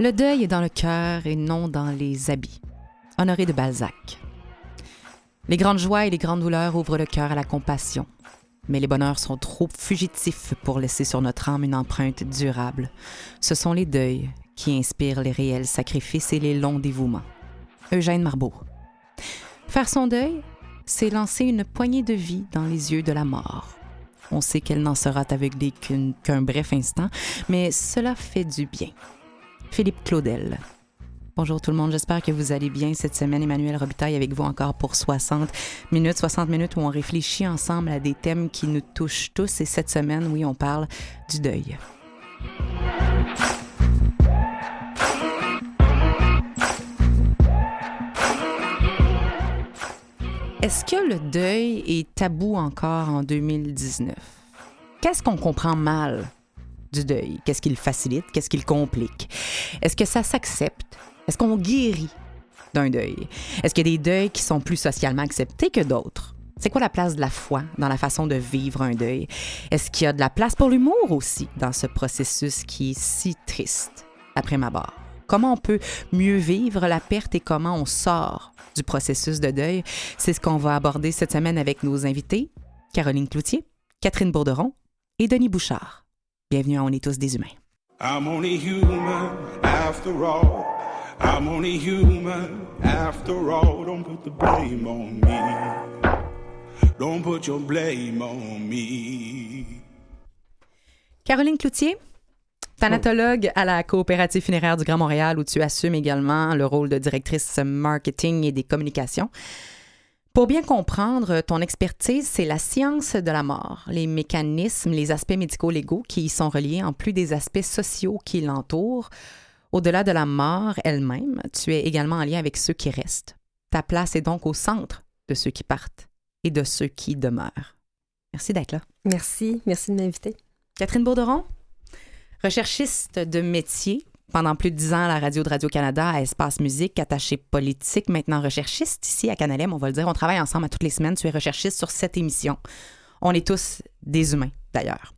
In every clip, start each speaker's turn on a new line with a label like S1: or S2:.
S1: Le deuil est dans le cœur et non dans les habits. Honoré de Balzac. Les grandes joies et les grandes douleurs ouvrent le cœur à la compassion. Mais les bonheurs sont trop fugitifs pour laisser sur notre âme une empreinte durable. Ce sont les deuils qui inspirent les réels sacrifices et les longs dévouements. Eugène Marbeau. Faire son deuil, c'est lancer une poignée de vie dans les yeux de la mort. On sait qu'elle n'en sera aveuglée qu'un bref instant, mais cela fait du bien. Philippe Claudel. Bonjour tout le monde, j'espère que vous allez bien cette semaine. Emmanuel Robitaille avec vous encore pour 60 minutes, 60 minutes où on réfléchit ensemble à des thèmes qui nous touchent tous. Et cette semaine, oui, on parle du deuil. Est-ce que le deuil est tabou encore en 2019? Qu'est-ce qu'on comprend mal du deuil? Qu'est-ce qui le facilite? Qu'est-ce qui le complique? Est-ce que ça s'accepte? Est-ce qu'on guérit d'un deuil? Est-ce qu'il y a des deuils qui sont plus socialement acceptés que d'autres? C'est quoi la place de la foi dans la façon de vivre un deuil? Est-ce qu'il y a de la place pour l'humour aussi dans ce processus qui est si triste après ma barre? Comment on peut mieux vivre la perte et comment on sort du processus de deuil? C'est ce qu'on va aborder cette semaine avec nos invités, Caroline Cloutier, Catherine Bourderon et Denis Bouchard. Bienvenue à On est tous des humains.
S2: I'm only human after all. I'm only human after all. Don't put the blame on me. Don't put your blame on me.
S1: Caroline Cloutier, thanatologue à la coopérative funéraire du Grand Montréal où tu assumes également le rôle de directrice marketing et des communications. Pour bien comprendre ton expertise, c'est la science de la mort, les mécanismes, les aspects médico-légaux qui y sont reliés, en plus des aspects sociaux qui l'entourent. Au-delà de la mort elle-même, tu es également en lien avec ceux qui restent. Ta place est donc au centre de ceux qui partent et de ceux qui demeurent. Merci d'être là.
S3: Merci, merci de m'inviter.
S1: Catherine Bourderon, recherchiste de métier, pendant plus de dix ans la radio de Radio-Canada, à Espace Musique, attachée politique, maintenant recherchiste ici à Canalem, on va le dire. On travaille ensemble à toutes les semaines. Tu es recherchiste sur cette émission. On est tous des humains, d'ailleurs.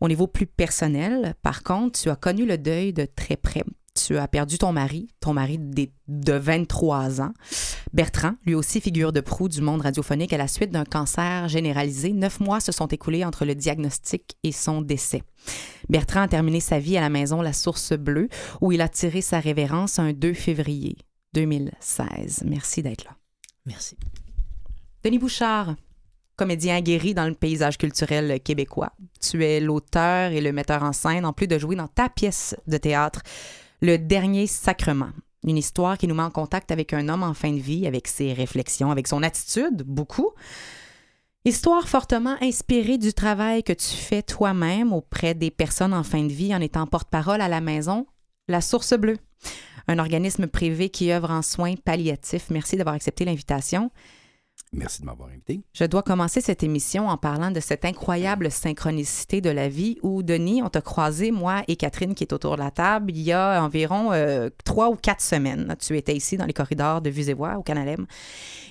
S1: Au niveau plus personnel, par contre, tu as connu le deuil de très près. Tu as perdu ton mari, ton mari de 23 ans. Bertrand, lui aussi figure de proue du monde radiophonique à la suite d'un cancer généralisé. Neuf mois se sont écoulés entre le diagnostic et son décès. Bertrand a terminé sa vie à la maison La Source Bleue, où il a tiré sa révérence un 2 février 2016. Merci d'être là.
S4: Merci.
S1: Denis Bouchard, comédien aguerri dans le paysage culturel québécois. Tu es l'auteur et le metteur en scène, en plus de jouer dans ta pièce de théâtre, Le Dernier Sacrement. Une histoire qui nous met en contact avec un homme en fin de vie, avec ses réflexions, avec son attitude, beaucoup. Histoire fortement inspirée du travail que tu fais toi-même auprès des personnes en fin de vie en étant porte-parole à la maison La Source Bleue, un organisme privé qui œuvre en soins palliatifs. Merci d'avoir accepté l'invitation.
S4: Merci de m'avoir invité.
S1: Je dois commencer cette émission en parlant de cette incroyable synchronicité de la vie où, Denis, on t'a croisé, moi et Catherine qui est autour de la table, il y a environ euh, trois ou quatre semaines. Tu étais ici dans les corridors de Vues et Voix au Canalem.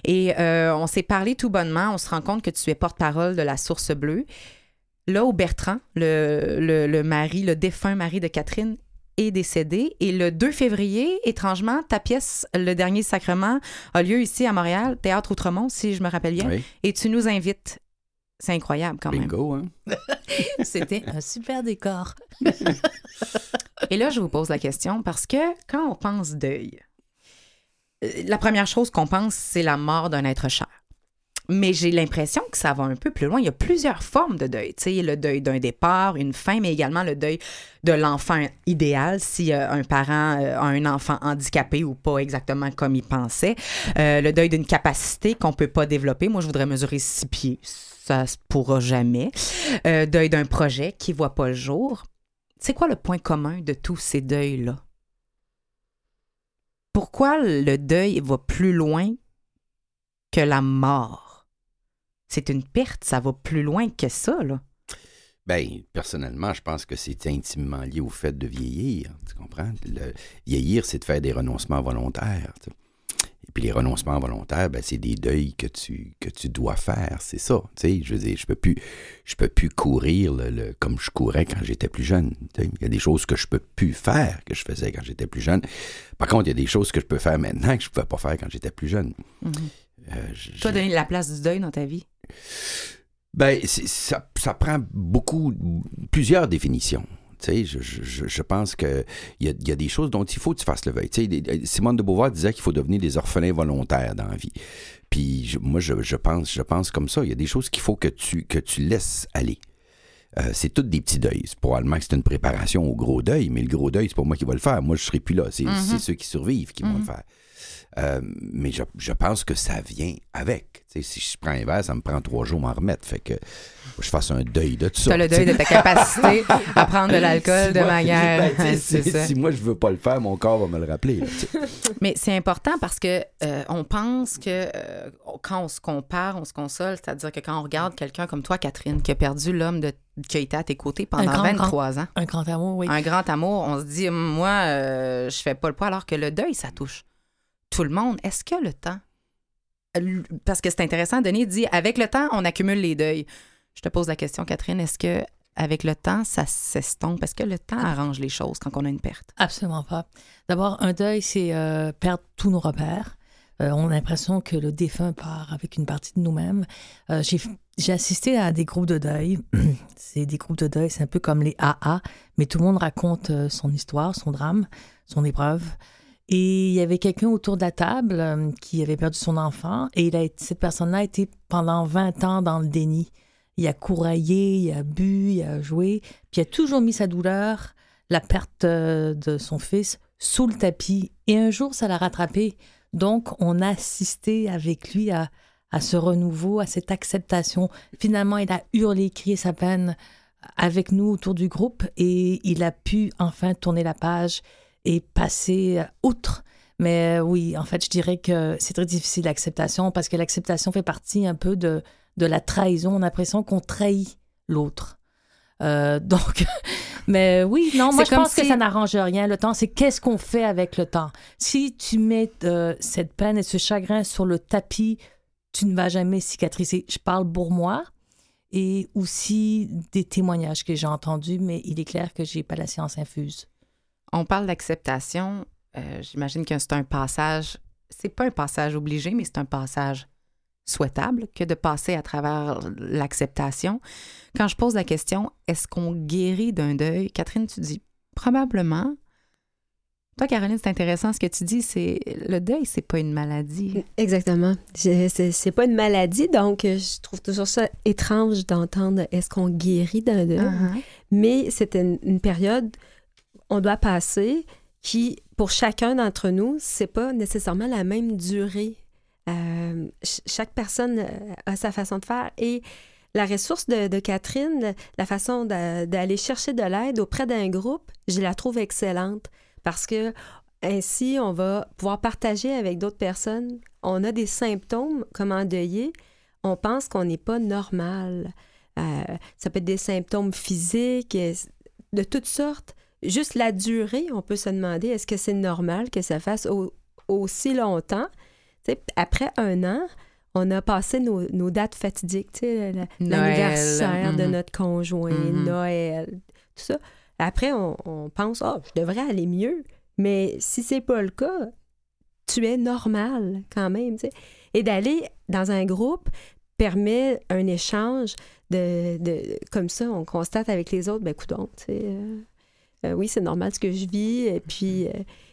S1: Et euh, on s'est parlé tout bonnement. On se rend compte que tu es porte-parole de la Source Bleue. Là où Bertrand, le mari, le défunt mari de Catherine, est décédé. Et le 2 février, étrangement, ta pièce, Le Dernier Sacrement, a lieu ici à Montréal, Théâtre Outremont, si je me rappelle bien.
S4: Oui.
S1: Et tu nous invites. C'est incroyable quand même.
S4: Bingo, hein?
S3: C'était un super décor.
S1: Et là, je vous pose la question parce que quand on pense deuil, euh, la première chose qu'on pense, c'est la mort d'un être cher. Mais j'ai l'impression que ça va un peu plus loin. Il y a plusieurs formes de deuil. Tu sais, le deuil d'un départ, une fin, mais également le deuil de l'enfant idéal si euh, un parent euh, a un enfant handicapé ou pas exactement comme il pensait. Euh, le deuil d'une capacité qu'on peut pas développer. Moi, je voudrais mesurer six pieds. Ça se pourra jamais. Deuil d'un projet qui voit pas le jour. C'est quoi le point commun de tous ces deuils-là? Pourquoi le deuil va plus loin que la mort? C'est une perte, ça va plus loin que ça, là.
S4: Ben, personnellement, je pense que c'est intimement lié au fait de vieillir. Tu comprends? Le- vieillir, c'est de faire des renoncements volontaires. tu sais. Et puis les renoncements volontaires, ben, c'est des deuils que tu, que tu dois faire. C'est ça. Tu sais, je veux dire, je peux plus, je peux plus courir le- le- comme je courais quand j'étais plus jeune. Tu sais, Il y a des choses que je peux plus faire que je faisais quand j'étais plus jeune. Par contre, il y a des choses que je peux faire maintenant que je pouvais pas faire quand j'étais plus jeune. Euh, je-
S1: Toi,
S4: je-
S1: donner la place du deuil dans ta vie.
S4: Ben, ça, ça prend beaucoup, plusieurs définitions. Tu sais, je, je- je- pense qu'il y y a des choses dont il faut que tu fasses le veille. Tu sais, des- Simone de Beauvoir disait qu'il faut devenir des orphelins volontaires dans la vie. Puis je- moi, je, je pense, je pense comme ça. Il y a des choses qu'il faut que tu, que tu laisses aller. Euh, c'est toutes des petits deuils. Probablement que c'est une préparation au gros deuil, mais le gros deuil, c'est pas moi qui va le faire. Moi, je serai plus là. C'est c'est ceux qui survivent qui vont le faire. Euh, mais je, je pense que ça vient avec. Tu si je prends un verre, ça me prend trois jours à m'en remettre. Fait que faut que je fasse un deuil de tout
S1: Tu
S4: ça.
S1: as le
S4: tu
S1: deuil de ta capacité à prendre de l'alcool
S4: Si
S1: de
S4: moi-
S1: manière.
S4: ben, tu si,
S1: ça.
S4: si moi je veux pas le faire, mon corps va me le rappeler. là, tu.
S1: Mais c'est important parce que euh, on pense que euh, quand on se compare, on se console, c'est-à-dire que quand on regarde quelqu'un comme toi, Catherine, qui a perdu l'homme de- qui a été à tes côtés pendant
S3: grand,
S1: 23 ans,
S3: Un grand amour, oui.
S1: un grand amour, on se dit, moi, euh, je fais pas le poids, alors que le deuil, ça touche tout le monde. Est-ce que le temps? Parce que c'est intéressant, Denis dit, avec le temps, on accumule les deuils. Je te pose la question, Catherine, est-ce que avec le temps, ça s'estompe? Est-ce que le temps arrange les choses quand on a une perte?
S3: Absolument pas. D'abord, un deuil, c'est euh, perdre tous nos repères. Euh, on a l'impression que le défunt part avec une partie de nous-mêmes. Euh, j'ai, j'ai assisté à des groupes de deuil. c'est des groupes de deuil, c'est un peu comme les AA, mais tout le monde raconte euh, son histoire, son drame, son épreuve. Et il y avait quelqu'un autour de la table euh, qui avait perdu son enfant et il a cette personne-là a été pendant 20 ans dans le déni. Il a couraillé, il a bu, il a joué, puis il a toujours mis sa douleur, la perte euh, de son fils, sous le tapis. Et un jour, ça l'a rattrapé. Donc, on a assisté avec lui à, à ce renouveau, à cette acceptation. Finalement, il a hurlé, crié sa peine avec nous autour du groupe et il a pu enfin tourner la page et passer outre. Mais euh, oui, en fait, je dirais que c'est très difficile l'acceptation parce que l'acceptation fait partie un peu de, de la trahison. On a l'impression qu'on trahit l'autre. Euh, donc, mais oui, non, moi je pense que ça n'arrange rien. Le temps, c'est qu'est-ce qu'on fait avec le temps? Si tu mets euh, cette peine et ce chagrin sur le tapis, tu ne vas jamais cicatriser. Je parle pour moi et aussi des témoignages que j'ai entendus, mais il est clair que j'ai pas la science infuse.
S1: On parle d'acceptation. euh, J'imagine que c'est un passage. C'est pas un passage obligé, mais c'est un passage souhaitable que de passer à travers l'acceptation. Quand je pose la question, est-ce qu'on guérit d'un deuil? Catherine, tu dis probablement. Toi, Caroline, c'est intéressant ce que tu dis. C'est le deuil, c'est pas une maladie.
S5: Exactement. C'est pas une maladie, donc euh, je trouve toujours ça étrange d'entendre est-ce qu'on guérit d'un deuil?
S1: Uh-huh.
S5: Mais c'est une, une période on doit passer qui, pour chacun d'entre nous, c'est pas nécessairement la même durée. Euh, ch- chaque personne euh, a sa façon de faire et la ressource de, Catherine, la façon d'a- d'aller chercher de l'aide auprès d'un groupe, je la trouve excellente parce que ainsi, on va pouvoir partager avec d'autres personnes. On a des symptômes comme endeuillé. On pense qu'on n'est pas normal. Euh, ça peut être des symptômes physiques, de toutes sortes. Juste la durée, on peut se demander est-ce que c'est normal que ça fasse au- aussi longtemps? Après un an, on a passé nos, nos dates fatidiques, l'anniversaire de
S1: mhm.
S5: notre conjoint,
S1: Mhm.
S5: Noël, tout ça. Après, on, on pense, oh, je devrais aller mieux. Mais si c'est pas le cas, tu es normal quand même. Et d'aller dans un groupe permet un échange de, de- comme ça, on constate avec les autres, ben coudonc, tu sais, euh, oui, c'est normal ce que je vis, et puis, euh,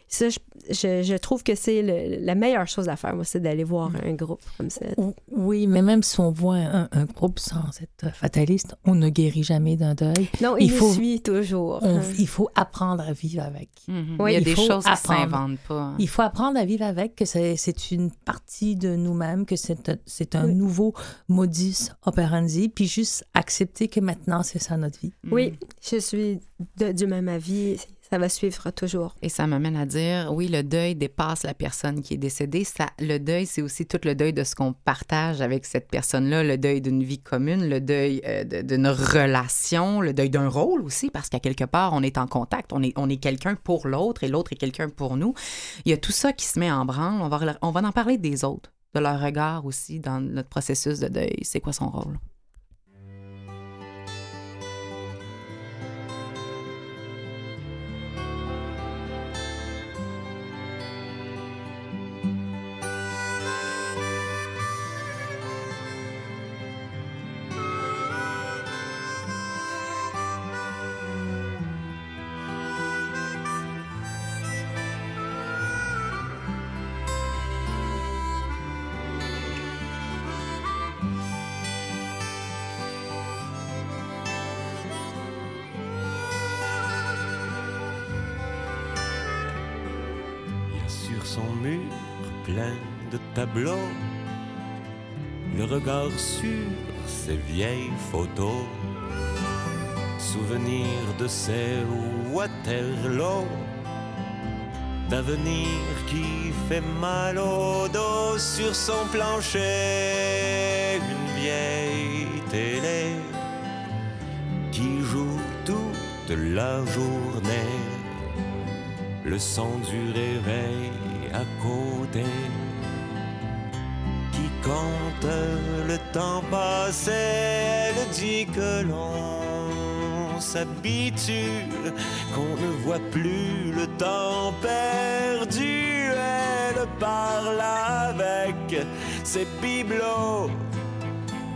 S5: Ça, je, je- je trouve que c'est la meilleure chose à faire, moi, c'est d'aller voir un groupe comme ça.
S3: Ou- Oui, mais même si on voit un, un groupe sans être fataliste, on ne guérit jamais d'un deuil.
S5: Non, il,
S3: Il
S5: nous
S3: faut-
S5: suit toujours.
S3: On-
S5: hein.
S3: il faut apprendre à vivre avec.
S1: Mhm.
S3: Oui,
S1: il y a
S3: il
S1: des choses qui
S3: apprendre.
S1: s'inventent pas.
S3: Il faut apprendre à vivre avec, que c'est c'est une partie de nous-mêmes, que c'est c'est un
S5: Oui.
S3: nouveau modus operandi, puis juste accepter que maintenant, c'est ça notre vie.
S5: Oui, je suis de- du même avis. Ça va suivre toujours.
S1: Et ça m'amène à dire, oui, le deuil dépasse la personne qui est décédée. Ça, le deuil, c'est aussi tout le deuil de ce qu'on partage avec cette personne-là, le deuil d'une vie commune, le deuil euh, d'une relation, le deuil d'un rôle aussi, parce qu'à quelque part, on est en contact, on est, on est quelqu'un pour l'autre et l'autre est quelqu'un pour nous. Il y a tout ça qui se met en branle. On va, on va en parler des autres, de leur regard aussi dans notre processus de deuil. C'est quoi son rôle?
S6: Le regard sur ses vieilles photos, souvenirs de ses Waterloo, d'avenir qui fait mal au dos sur son plancher, une vieille télé qui joue toute la journée. Le son du réveil à côté compte le temps passé. Elle dit que l'on s'habitue, qu'on ne voit plus le temps perdu. Elle parle avec ses bibelots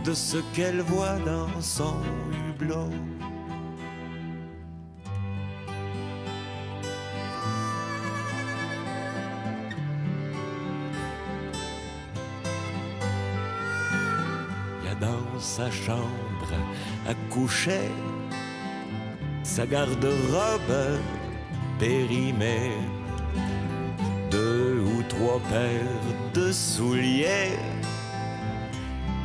S6: de ce qu'elle voit dans son hublot. Sa chambre à coucher sa garde-robe périmée, deux ou trois paires de souliers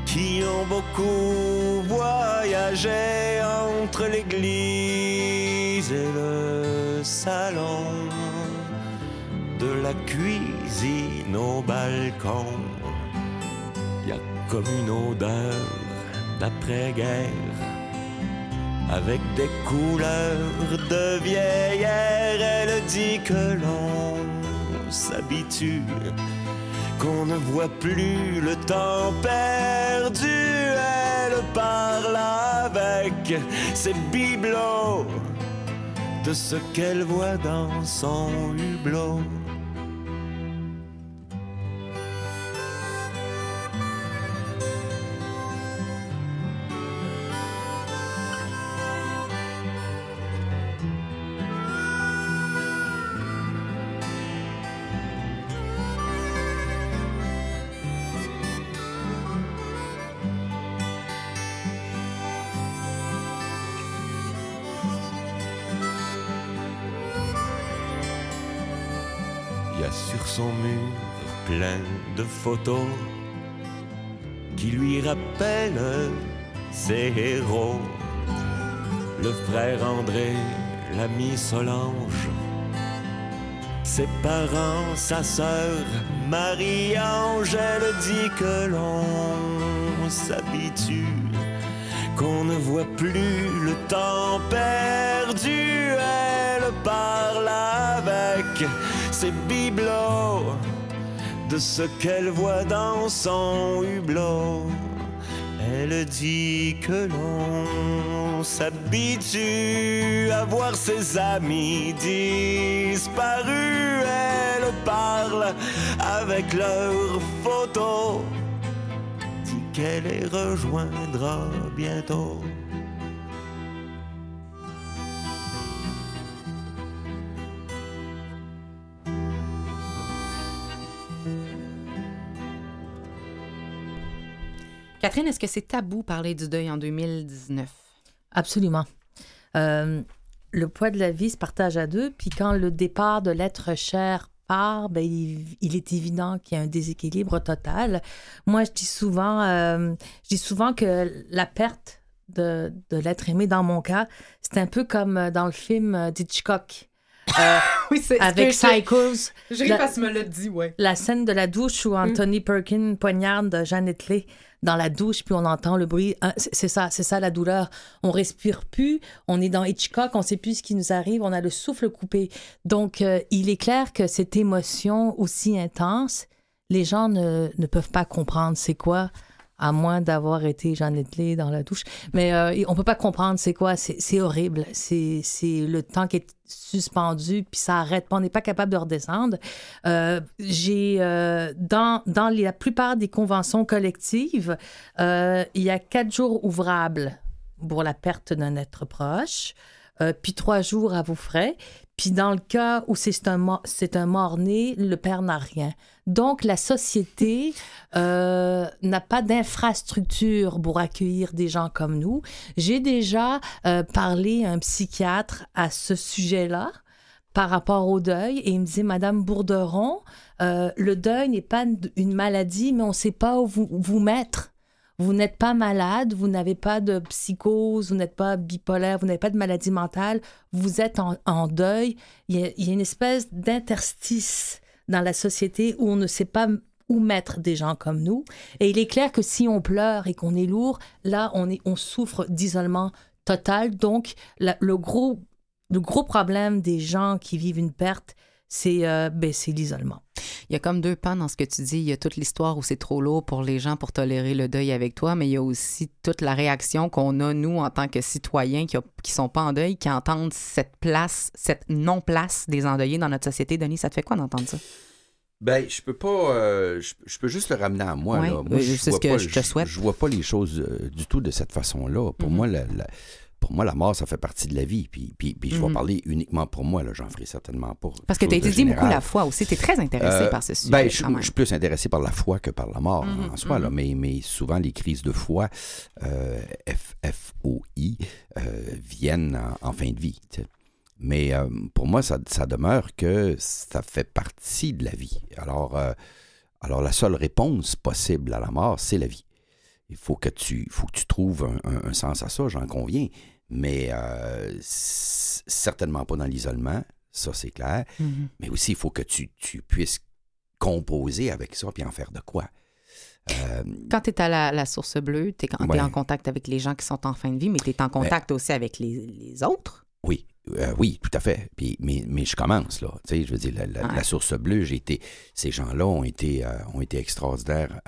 S6: qui ont beaucoup voyagé entre l'église et le salon, de la cuisine au balcon. Il y a comme une odeur avec des couleurs de vieillère. Elle dit que l'on s'habitue, qu'on ne voit plus le temps perdu. Elle parle avec ses bibelots de ce qu'elle voit dans son hublot. De photos qui lui rappellent ses héros. Le frère André, l'ami Solange, ses parents, sa sœur Marie-Ange. Elle dit que l'on s'habitue, qu'on ne voit plus le temps perdu. Elle parle avec ses bibelots de ce qu'elle voit dans son hublot. Elle dit que l'on s'habitue à voir ses amis disparus. Elle parle avec leurs photos, dit qu'elle les rejoindra bientôt.
S1: Catherine, est-ce que c'est tabou parler du deuil en 2019?
S3: Absolument. Euh, le poids de la vie se partage à deux, puis quand le départ de l'être cher part, ben, il, est évident qu'il y a un déséquilibre total. Moi, je dis souvent, euh, je dis souvent que la perte de, de l'être aimé, dans mon cas, c'est un peu comme euh, dans le film d'Hitchcock.
S1: Euh, oui, c'est
S3: avec Psychos.
S1: Je la, parce me l'a dit, ouais.
S3: La scène de la douche où mm. Anthony Perkin poignarde Janet Leigh dans la douche, puis on entend le bruit. Ah, c'est ça, c'est ça la douleur. On respire plus, on est dans Hitchcock, on sait plus ce qui nous arrive, on a le souffle coupé. Donc, euh, il est clair que cette émotion aussi intense, les gens ne, ne peuvent pas comprendre c'est quoi à moins d'avoir été Jeannette Lé dans la douche. Mais euh, on peut pas comprendre c'est quoi. C'est horrible. C'est le temps qui est suspendu, puis ça arrête pas. On n'est pas capable de redescendre. Euh, euh, dans, dans la plupart des conventions collectives, euh, il y a quatre jours ouvrables pour la perte d'un être proche. Euh, puis trois jours à vos frais. Puis dans le cas où c'est un, c'est un mort-né, le père n'a rien. Donc la société euh, n'a pas d'infrastructure pour accueillir des gens comme nous. J'ai déjà euh, parlé à un psychiatre à ce sujet-là par rapport au deuil et il me disait, Madame Bourderon, le deuil n'est pas une maladie, mais on ne sait pas où vous, vous mettre. Vous n'êtes pas malade, vous n'avez pas de psychose, vous n'êtes pas bipolaire, vous n'avez pas de maladie mentale, vous êtes en, deuil. Il y, a, une espèce d'interstice dans la société où on ne sait pas où mettre des gens comme nous. Et il est clair que si on pleure et qu'on est lourd, là, on, est, on souffre d'isolement total. Donc, le, gros, le gros problème des gens qui vivent une perte, c'est euh, ben, l'isolement.
S1: Il y a comme deux pans dans ce que tu dis. Il y a toute l'histoire où c'est trop lourd pour les gens pour tolérer le deuil avec toi, mais il y a aussi toute la réaction qu'on a, nous, en tant que citoyens qui ne sont pas en deuil, qui entendent cette place, cette non-place des endeuillés dans notre société. Denis, ça te fait quoi d'entendre ça?
S4: Ben, je peux pas. Euh, je, peux juste le ramener à moi. Moi,
S1: je, ce que je te souhaite.
S4: Je, vois pas les choses euh, du tout de cette façon-là. Pour mm-hmm. moi, la, pour moi, la mort, ça fait partie de la vie. Puis, puis, puis je vais mhm. parler uniquement pour moi, là, j'en ferai certainement pas.
S1: Parce que tu as étudié beaucoup la foi aussi. Tu es très intéressé euh, par ce sujet.
S4: Ben, je, suis plus intéressé par la foi que par la mort mhm, en soi. Là, mhm. mais, mais souvent, les crises de foi, euh, FFOI, euh, viennent en, fin de vie. Mais euh, pour moi, ça, ça, demeure que ça fait partie de la vie. Alors, alors la seule réponse possible à la mort, c'est la vie. Il faut que tu, faut que tu trouves un, sens à ça, j'en conviens. Mais euh, certainement pas dans l'isolement, ça c'est clair. Mm-hmm. Mais aussi, il faut que tu, puisses composer avec ça puis en faire de quoi.
S1: Euh, Quand tu es à la, source bleue, tu es, en contact avec les gens qui sont en fin de vie, mais tu es en contact aussi avec les, autres.
S4: Oui, euh, oui, tout à fait. Puis, mais, mais je commence, là. Tu sais, je veux dire, la, source bleue, j'ai été. Ces gens-là ont été, ont été extraordinaires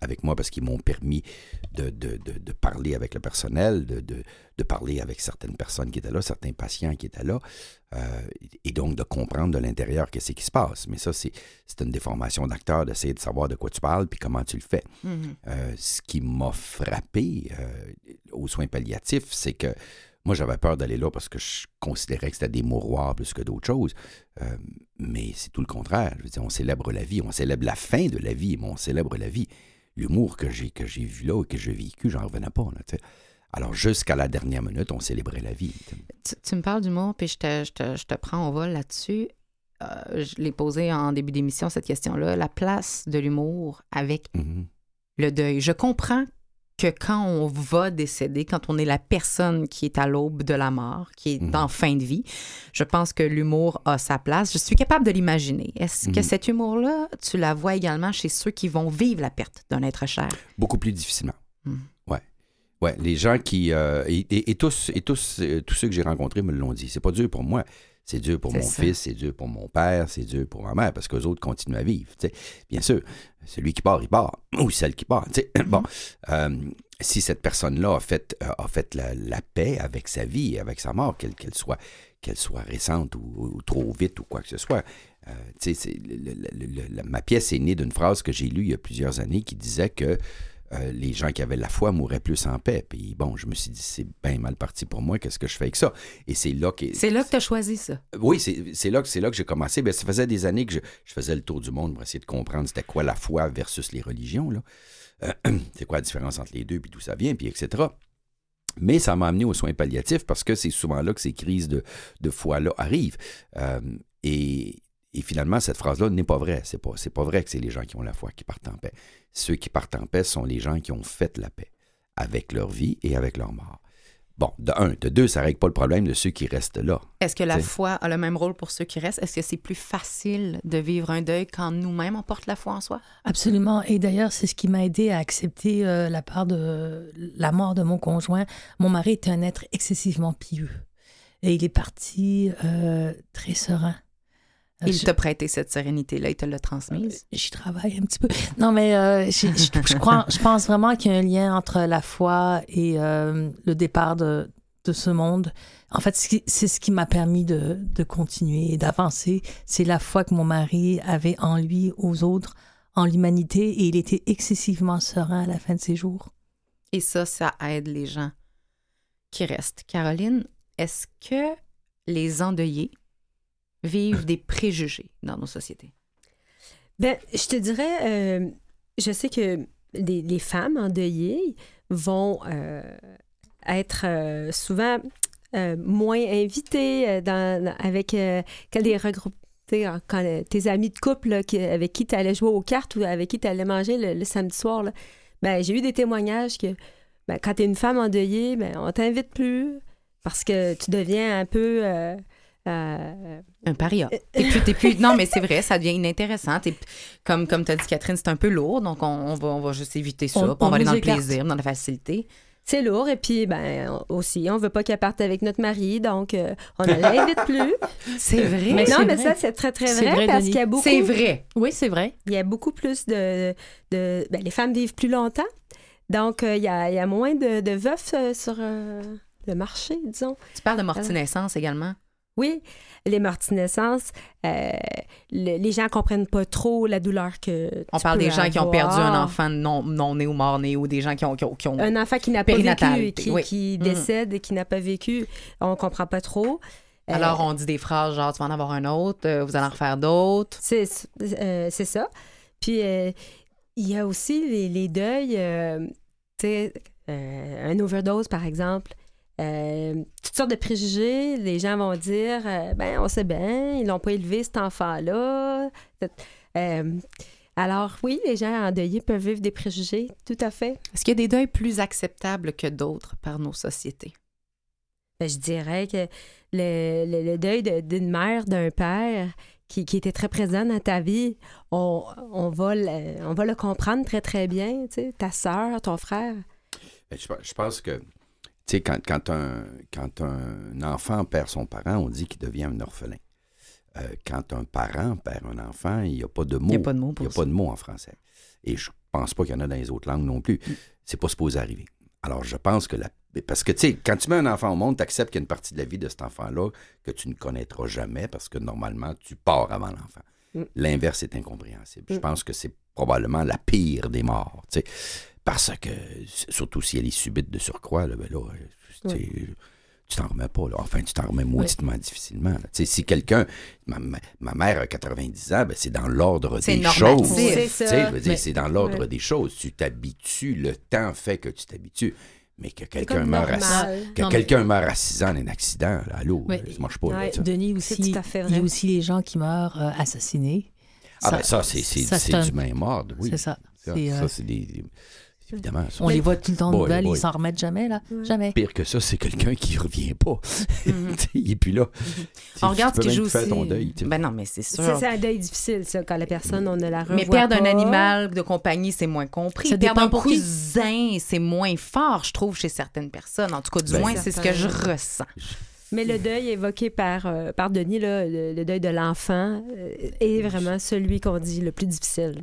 S4: avec moi parce qu'ils m'ont permis de, de, de, parler avec le personnel, de, parler avec certaines personnes qui étaient là, certains patients qui étaient là, euh, et donc de comprendre de l'intérieur qu'est-ce qui se passe. Mais ça, c'est une déformation d'acteur d'essayer de savoir de quoi tu parles puis comment tu le fais. Mm-hmm. Euh, ce qui m'a frappé euh, aux soins palliatifs, c'est que moi, j'avais peur d'aller là parce que je considérais que c'était des mouroirs plus que d'autres choses. mais c'est tout le contraire. Je veux dire, on célèbre la vie, on célèbre la fin de la vie, mais on célèbre la vie l'humour que j'ai que j'ai vu là et que j'ai vécu, j'en revenais pas. Alors, jusqu'à la dernière minute, on célébrait la vie.
S1: Tu, me parles d'humour, puis je te, je, te, je te, prends au vol là-dessus. Euh, je l'ai posé en début d'émission, cette question-là. La place de l'humour avec mm-hmm. le deuil. Je comprends que quand on va décéder, quand on est la personne qui est à l'aube de la mort, qui est en mhm. fin de vie, je pense que l'humour a sa place. Je suis capable de l'imaginer. Est-ce que mhm. cet humour-là, tu la vois également chez ceux qui vont vivre la perte d'un être cher?
S4: Beaucoup plus difficilement. Oui. Hmm. Ouais. Ouais, les gens qui. Euh, et, tous, et tous, euh, tous ceux que j'ai rencontrés me l'ont dit. C'est pas dur pour moi. C'est dur pour mon fils, c'est dur pour mon père, c'est dur pour ma mère, parce qu'eux autres continuent à vivre. Bien sûr, celui qui part, il part, ou celle qui part. Bon, euh, si cette personne-là a fait, euh, a fait la, paix avec sa vie, avec sa mort, qu'elle soit, qu'elle soit récente ou, trop vite ou quoi que ce soit. Euh, ma pièce est née d'une phrase que j'ai lue il y a plusieurs années qui disait que euh, les gens qui avaient la foi mouraient plus en paix. Puis bon, je me suis dit, c'est bien mal parti pour moi, qu'est-ce que je fais avec ça? Et c'est là que...
S1: C'est là que tu as choisi ça.
S4: Oui, c'est là, que- c'est là que j'ai commencé. Ben, ça faisait des années que je, je faisais le tour du monde pour essayer de comprendre c'était quoi la foi versus les religions. Là. Euh, c'est quoi la différence entre les deux, puis d'où ça vient, puis etc. Mais ça m'a amené aux soins palliatifs parce que c'est souvent là que ces crises de, de foi-là arrivent. Euh, et, et finalement, cette phrase-là n'est pas vraie. C'est pas, pas vrai que c'est les gens qui ont la foi qui partent en paix. Ceux qui partent en paix sont les gens qui ont fait la paix avec leur vie et avec leur mort. Bon, de un. De deux, ça règle pas le problème de ceux qui restent là.
S1: Est-ce que la
S4: T'sais.
S1: foi a le même rôle pour ceux qui restent? Est-ce que c'est plus facile de vivre un deuil quand nous-mêmes on porte la foi en soi?
S3: Absolument. Et d'ailleurs, c'est ce qui m'a aidé à accepter euh, la part de la mort de mon conjoint. Mon mari était un être excessivement pieux. Et il est parti euh, très serein. Euh,
S1: Il t'a prêté cette sérénité-là, il te l'a transmise?
S3: J'y travaille un petit peu. Non, mais euh, je, je crois, je pense vraiment qu'il y a un lien entre la foi et euh, le départ de, de ce monde. En fait, c'est c'est ce qui m'a permis de, de continuer et d'avancer. C'est la foi que mon mari avait en lui, aux autres, en l'humanité, et il était excessivement serein à la fin de ses jours.
S1: Et ça, ça aide les gens qui restent. Caroline, est-ce que les endeuillés vivent des préjugés dans nos sociétés?
S5: Ben, je te dirais, euh, je sais que les, femmes endeuillées vont euh, être euh, souvent moins invitées dans, avec quand sais, Quand tes amis de couple qui- avec qui tu allais jouer aux cartes ou avec qui tu allais manger le, samedi soir, ben, j'ai eu des témoignages que ben, quand tu es une femme endeuillée, ben, on t'invite plus parce que tu deviens un peu. Euh, euh,
S1: Un paria. T'es plus, t'es plus... Non, mais c'est vrai, ça devient inintéressant. T'es- Comme, comme tu as dit, Catherine, c'est un peu lourd, donc on, on va, on va juste éviter ça.
S3: On-
S1: puis on,
S3: on
S1: va aller dans le
S3: écarte.
S1: plaisir, dans la facilité.
S5: C'est lourd. Et puis, ben, on- aussi, on veut pas qu'elle parte avec notre mari, donc euh, on ne l'invite plus.
S1: C'est vrai.
S3: Mais
S5: non,
S3: c'est
S5: mais
S3: vrai.
S5: ça, c'est très, très vrai,
S3: vrai,
S5: parce
S3: Denis.
S5: qu'il y a beaucoup...
S1: C'est vrai.
S3: Oui, c'est vrai.
S5: Il y a beaucoup plus de... de ben, les femmes vivent plus longtemps, donc euh, il, y a, il y a moins de, de veufs euh, sur euh, le marché, disons.
S1: Tu parles de mortinescence également?
S5: Oui, les mortinescences, euh, le- les gens comprennent pas trop la douleur que
S1: On
S5: tu
S1: parle
S5: peux
S1: des gens qui ont perdu un enfant non, non né ou mort né ou des gens qui ont... Qui ont, qui ont-
S5: Un enfant qui n'a pas vécu et qui,
S1: oui.
S5: qui
S1: Mhm.
S5: décède et qui n'a pas vécu, on comprend pas trop. Euh,
S1: Alors, on dit des phrases genre, tu vas en avoir un autre, euh, vous allez en refaire d'autres.
S5: C'est euh, c'est ça. Puis, euh, il y a aussi les, les deuils, euh, tu sais, un overdose, par exemple. Euh, toutes sortes de préjugés. Les gens vont dire, euh, ben, on sait bien, ils l'ont pas élevé, cet enfant-là. Euh, alors, oui, les gens endeuillés peuvent vivre des préjugés, tout à fait.
S1: Est-ce qu'il y a des deuils plus acceptables que d'autres par nos sociétés?
S5: Ben, je dirais que le, le- le deuil de- d'une mère, d'un père qui, qui était très présent dans ta vie, on, on, va, le, on va le comprendre très, très bien. Tu sais, ta sœur, ton frère.
S4: Ben, Je, je pense que, tu sais, quand, quand, un, quand un enfant perd son parent, on dit qu'il devient un orphelin. Euh, quand un parent perd un enfant, il n'y a pas de mot.
S1: Il n'y a pas de mots
S4: Il
S1: pour
S4: n'y a
S1: ça.
S4: pas de mot en français. Et je pense pas qu'il y en a dans les autres langues non plus. C'est pas supposé arriver. Alors, je pense que la. Parce que, tu sais, quand tu mets un enfant au monde, tu acceptes qu'il y a une partie de la vie de cet enfant-là que tu ne connaîtras jamais parce que normalement, tu pars avant l'enfant.
S5: Mm.
S4: L'inverse est incompréhensible. Je
S5: Mm.
S4: pense que c'est probablement la pire des morts, tu sais. Parce que, surtout si elle est subite de surcroît, là, ben là, tu sais, tu t'en remets pas. Là. Enfin, tu t'en remets mauditement difficilement. là. Tu sais, si quelqu'un, ma, ma- mère a 90 ans, ben, c'est dans l'ordre des
S1: normatif.
S4: choses.
S5: C'est
S4: Tu sais,
S5: ça.
S4: je veux dire,
S3: Mais-
S4: c'est dans l'ordre des choses. Tu t'habitues, le temps fait que tu t'habitues. Mais que quelqu'un meurt à que
S3: Non, mais-
S4: quelqu'un meurt à 6 ans d'un accident, là, allô,
S3: Ouais.
S4: ça marche pas. là,
S5: Ouais.
S3: Denis aussi, il y a aussi les gens qui meurent euh, assassinés.
S4: Ah ben ça, c'est c'est-
S3: ça,
S4: c'est
S3: un-
S4: du même ordre, oui.
S3: C'est ça.
S4: Ça,
S3: C'est, euh,
S4: ça, c'est des... Évidemment, ça.
S3: On les voit tout le temps en
S4: Boy,
S3: nouvelles,
S4: boy.
S3: ils s'en remettent jamais, là.
S5: Ouais.
S3: Jamais.
S4: Pire que ça, c'est quelqu'un qui revient pas.
S1: Mhm.
S4: Est plus là. Tu-
S1: On regarde
S4: tu
S1: ce
S4: même
S1: joue aussi.
S4: ton deuil.
S1: Ben non, mais c'est sûr.
S5: c'est un deuil difficile, ça, quand la personne, on ne la revoit
S1: Mais perdre un animal de compagnie, c'est moins compris.
S3: Ça
S1: perdre un cousin, c'est moins fort, je trouve, chez certaines personnes. En tout cas, du
S4: Ben,
S1: moins, c'est ce que je ressens.
S5: Mais le deuil évoqué par, euh, par Denis, là, le, le deuil de l'enfant, euh, est vraiment celui qu'on dit le plus difficile.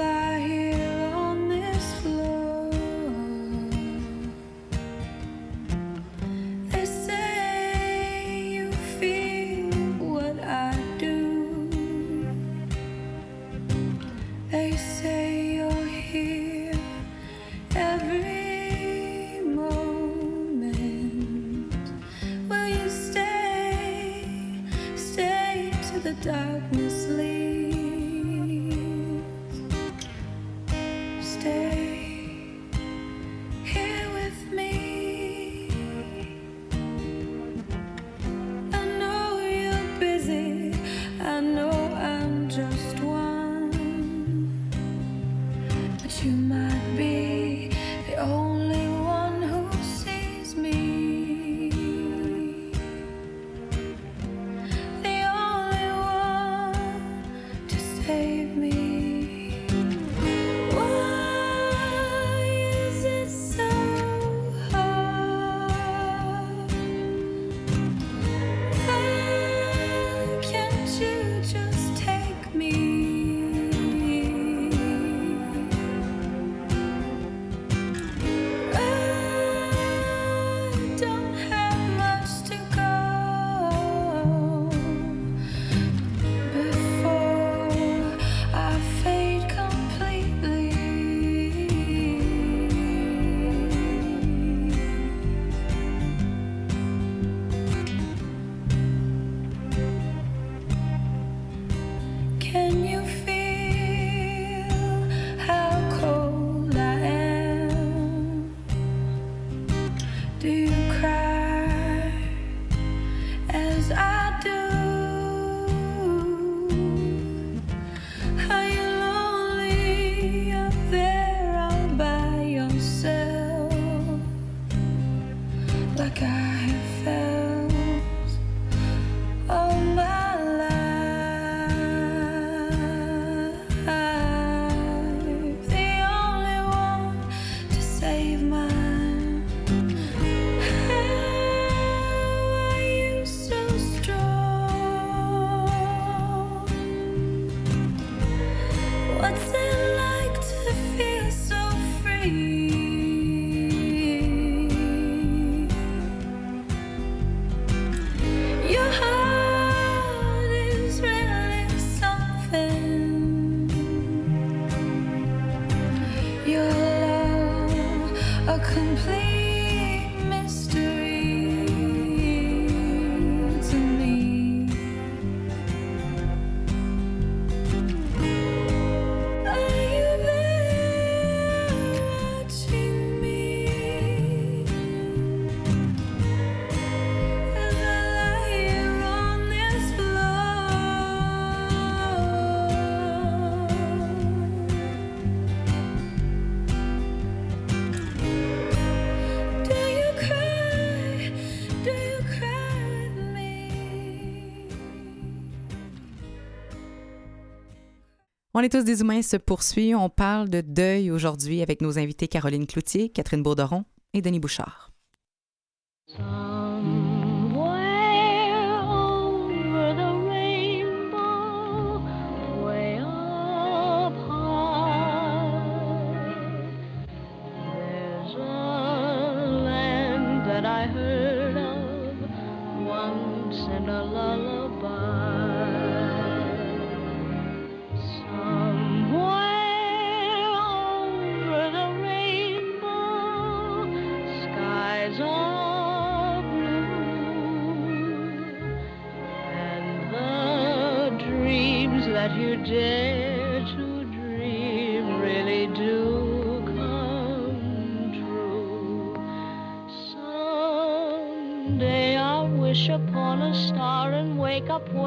S7: On est tous des humains se poursuit. On parle de deuil aujourd'hui avec nos invités Caroline Cloutier, Catherine Bourderon et Denis Bouchard.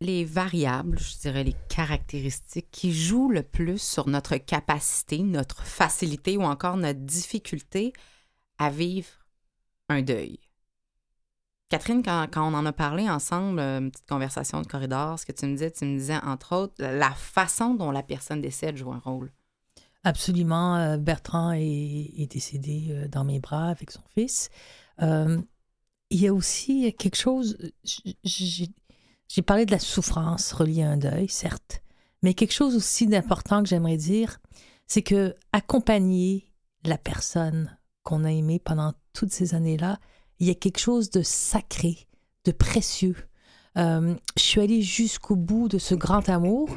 S1: Les variables, je dirais les caractéristiques qui jouent le plus sur notre capacité, notre facilité ou encore notre difficulté à vivre un deuil? Catherine, quand, on en a parlé ensemble, euh, une petite conversation de corridor, ce que tu me disais, tu me disais entre autres la façon dont la personne décède joue un rôle.
S3: Absolument. euh, Bertrand est, décédé euh, dans mes bras avec son fils. Il y a aussi quelque chose. j'ai parlé de la souffrance reliée à un deuil, certes, mais quelque chose aussi d'important que j'aimerais dire, c'est que accompagner la personne qu'on a aimée pendant toutes ces années-là, il y a quelque chose de sacré, de précieux. Euh, je suis allée jusqu'au bout de ce grand amour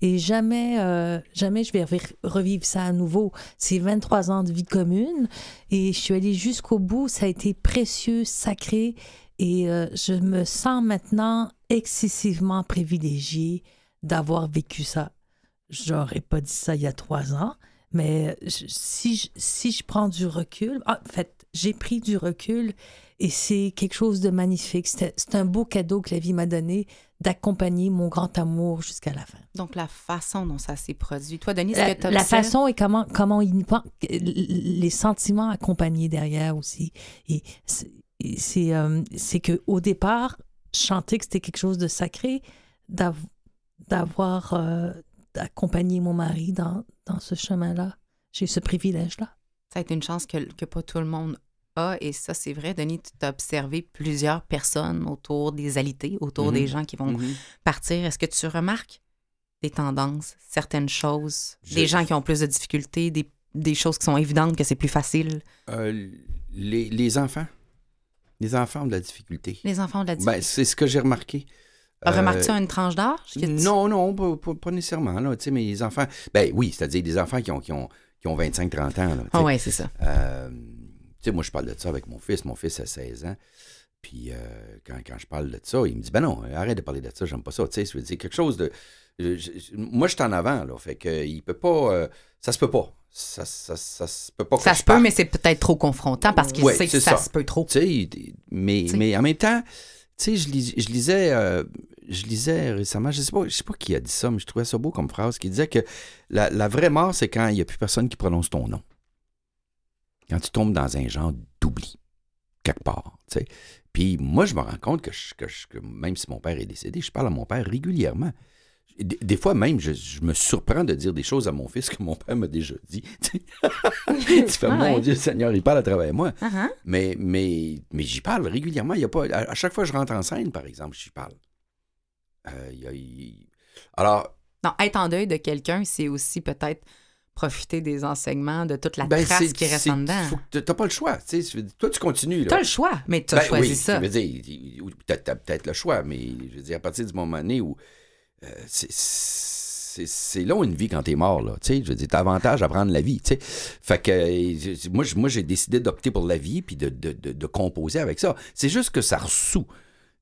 S3: et jamais, euh, jamais je vais revi- revivre ça à nouveau. C'est 23 ans de vie commune et je suis allée jusqu'au bout. Ça a été précieux, sacré et euh, je me sens maintenant excessivement privilégiée d'avoir vécu ça. J'aurais pas dit ça il y a trois ans, mais si, je, si je prends du recul, ah, en fait, j'ai pris du recul et c'est quelque chose de magnifique. C'est un beau cadeau que la vie m'a donné d'accompagner mon grand amour jusqu'à la fin.
S1: Donc, la façon dont ça s'est produit. Toi, Denis,
S3: La,
S1: que tu
S3: la façon et comment, comment il les sentiments accompagnés derrière aussi. Et c'est- euh, que au départ, sentais que c'était quelque chose de sacré d'av- d'avoir euh, d'accompagner mon mari dans, dans ce chemin-là. J'ai ce privilège-là.
S1: Ça a été une chance que, que pas tout le monde Et ça, c'est vrai, Denis, tu as observé plusieurs personnes autour des alités, autour
S4: Mhm.
S1: des gens qui vont
S4: Mhm.
S1: partir. Est-ce que tu remarques des tendances, certaines choses,
S4: Je-
S1: des gens qui ont plus de difficultés, des, des choses qui sont évidentes que c'est plus facile?
S4: Euh, les, les enfants. Les enfants ont de la difficulté.
S1: Les enfants ont de la
S4: Ben,
S1: difficulté.
S4: c'est ce que j'ai remarqué. Euh,
S1: Remarques-tu une tranche d'âge? tu-
S4: Non, non, pas, pas- pas nécessairement. Là, mais les enfants. Ben oui, c'est-à-dire des enfants qui ont, qui ont, qui ont 25-30 ans. Là.
S1: Ah ouais, c'est ça.
S4: Euh, sais, moi, je parle de ça avec mon fils. Mon fils a 16 ans. Puis euh, quand, quand je parle de ça, il me dit Ben non, arrête de parler de ça, j'aime pas ça. Tu sais, je veux dire, quelque chose de. je- je- moi, je suis en avant, là. Fait que il peut pas. euh, ça se peut pas. Ça, ça, ça se peut pas.
S1: Ça se peut, mais c'est peut-être trop confrontant parce qu'il
S4: Ouais,
S1: sait que ça, se peut trop.
S4: Tu sais, mais, mais en même temps, tu sais, je, lis- je lisais, euh, je lisais récemment, je sais pas, je sais pas qui a dit ça, mais je trouvais ça beau comme phrase, qui disait que la, la vraie mort, c'est quand il n'y a plus personne qui prononce ton nom. Quand tu tombes dans un genre d'oubli, quelque part. Puis moi, je me rends compte que, je- que je- que même si mon père est décédé, je parle à mon père régulièrement. Des, des fois même, je, je me surprends de dire des choses à mon fils que mon père m'a déjà dit. tu fais,
S1: Ah
S4: mon
S1: ouais.
S4: Dieu Seigneur, il parle à travers moi.
S1: Hein?
S4: Mais, mais, mais j'y parle régulièrement. Il y a pas, à, à chaque fois que je rentre en scène, par exemple, j'y parle. Euh, il y a- il- Alors,
S1: Non, être en deuil de quelqu'un, c'est aussi peut-être profiter des enseignements, de toute la
S4: ben,
S1: trace qui reste en dedans.
S4: que T'as pas le choix. tu sais. Toi, tu continues. là.
S1: T'as le choix, mais tu as
S4: Ben
S1: choisi
S4: oui,
S1: ça.
S4: Je veux dire, t'as, t'as peut-être le choix, mais je veux dire, à partir du moment donné où euh, c'est, long une vie quand t'es mort, là. Tu sais, je veux dire, t'as avantage à prendre la vie, tu sais. Fait que euh, moi, moi, j'ai décidé d'opter pour la vie puis de, de, de, de composer avec ça. C'est juste que ça ressout.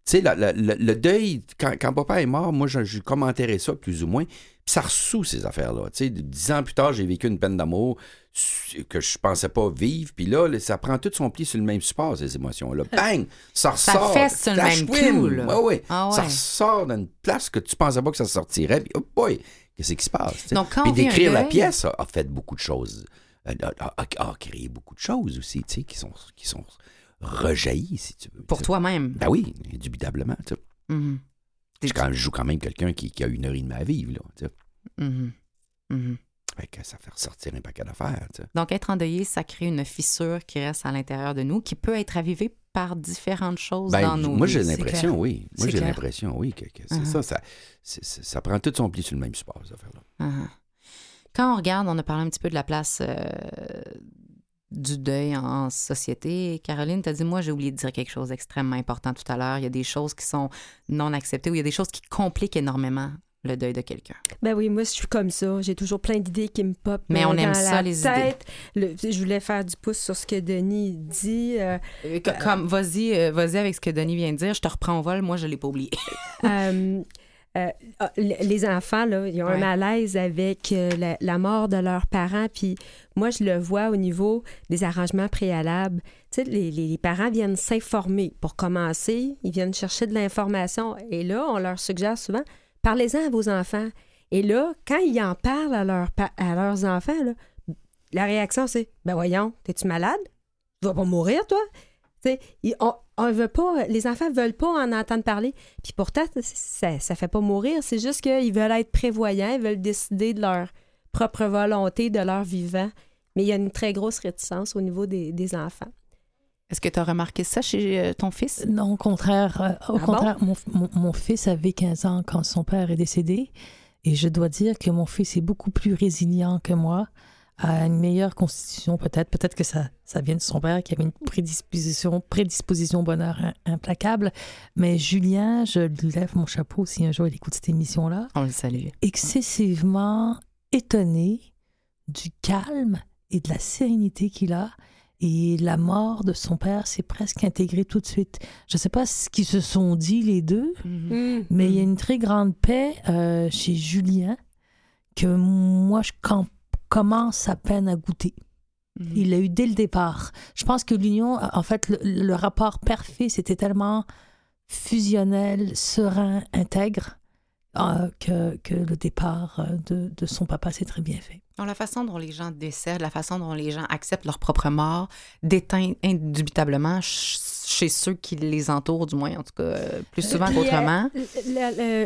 S4: Tu sais, le deuil, quand, quand papa est mort, moi, je, je commenterais ça plus ou moins. Puis ça ressout ces affaires-là. Tu sais, dix ans plus tard, j'ai vécu une peine d'amour que je pensais pas vivre. Puis là, ça prend tout son pied sur le même support, ces émotions-là. Bang! Ça ressort.
S1: fesse sur le même clou, là.
S4: Ouais, ouais.
S1: Ah ouais.
S4: Ça ressort dans une place que tu pensais pas que ça sortirait. Puis, oh boy, qu'est-ce qui se passe?
S1: Donc, quand
S4: Puis d'écrire la
S1: deuil-
S4: pièce a, a fait beaucoup de choses. A, a- a- a créé beaucoup de choses aussi, tu sais, qui sont, qui sont rejaillies, si tu veux.
S1: Pour toi-même.
S4: Ben oui, indubitablement. tu sais.
S1: Mhm.
S4: Je, quand- je joue quand même quelqu'un qui, qui a une heure et demie à vivre. Là, tu sais.
S1: Mhm. Mhm.
S4: Fait que ça fait ressortir un paquet d'affaires. tu sais.
S1: Donc, être endeuillé, ça crée une fissure qui reste à l'intérieur de nous, qui peut être avivée par différentes choses
S4: Ben,
S1: dans nos
S4: moi, j'ai l'impression, oui. Moi, j'ai l'impression, oui, que, que c'est
S1: Mhm.
S4: ça. Ça, ça prend tout son pli sur le même support, cette affaire-là.
S1: Ah. Quand on regarde, on a parlé un petit peu de la place euh, du deuil en société. Caroline, t'as dit, moi, j'ai oublié de dire quelque chose d'extrêmement important tout à l'heure. Il y a des choses qui sont non acceptées ou il y a des choses qui compliquent énormément le deuil de quelqu'un.
S5: Ben oui, moi, je suis comme ça. J'ai toujours plein d'idées qui me popent
S1: Mais
S5: euh,
S1: on aime
S5: dans
S1: ça,
S5: la
S1: les
S5: tête. Le- je voulais faire du pouce sur ce que Denis dit. euh,
S1: Euh, co- Comme, vas-y, euh, vas-y avec ce que Denis vient de dire. Je te reprends au vol. Moi, je l'ai pas oublié.
S5: euh, euh, ah, les enfants, là, ils ont un malaise avec euh, la, la mort de leurs parents. Puis moi, je le vois au niveau des arrangements préalables. Tu sais, les, les- parents viennent s'informer. Pour commencer, ils viennent chercher de l'information. Et là, on leur suggère souvent, parlez-en à vos enfants. Et là, quand ils en parlent à, à leurs enfants, là, la réaction, c'est, ben voyons, es-tu malade? Tu vas pas mourir, toi? Ils- on, on veut pas, les enfants veulent pas en entendre parler. Puis pourtant, ça, ça fait pas mourir. C'est juste qu'ils veulent être prévoyants, ils veulent décider de leur propre volonté, de leur vivant. Mais il y a une très grosse réticence au niveau des, des enfants.
S1: Est-ce que tu as remarqué ça chez euh, ton fils?
S3: Non, au contraire. euh, au
S5: Ah
S3: contraire, mon, mon- mon fils avait 15 ans quand son père est décédé. Et je dois dire que mon fils est beaucoup plus résilient que moi, a une meilleure constitution peut-être. Peut-être que ça, ça vient de son père qui avait une prédisposition, prédisposition au bonheur im- implacable. Mais Julien, je lui lève mon chapeau si un jour il écoute cette émission-là,
S1: On le salue.
S3: excessivement étonné du calme et de la sérénité qu'il a. Et la mort de son père s'est presque intégrée tout de suite. Je ne sais pas ce qu'ils se sont dit les deux,
S1: Mhm.
S3: mais il y a une très grande paix euh, chez Julien que moi, je com- commence à peine à goûter.
S1: Mhm.
S3: Il l'a eu dès le départ. Je pense que l'union, en fait, le, le rapport père-fils c'était tellement fusionnel, serein, intègre, euh, que, que le départ euh, de, de son papa s'est très bien fait.
S1: Non, la façon dont les gens décèdent, la façon dont les gens acceptent leur propre mort, déteint indubitablement ch- chez ceux qui les entourent, du moins, en tout cas, euh, plus souvent qu'autrement.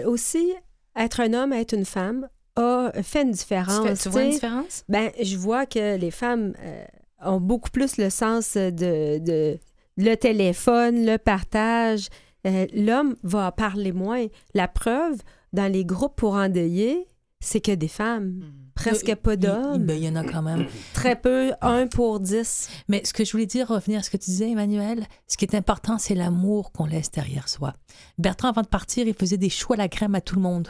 S5: aussi, être un homme, être une femme, a fait une
S1: Tu,
S5: différence.
S1: fais- tu vois une différence?
S5: Ben, je vois que les femmes euh, ont beaucoup plus le sens de, de le téléphone, le partage. Euh, L'homme va parler moins. La preuve, dans les groupes pour endeuiller, c'est que des femmes. Presque pas
S3: Il- il-
S5: d'hommes.
S3: ben, il y en a quand même.
S5: Très peu, un pour dix.
S3: Mais ce que je voulais dire, revenir à ce que tu disais, Emmanuel, ce qui est important, c'est l'amour qu'on laisse derrière soi. Bertrand, avant de partir, il faisait des choix à la crème à tout le monde.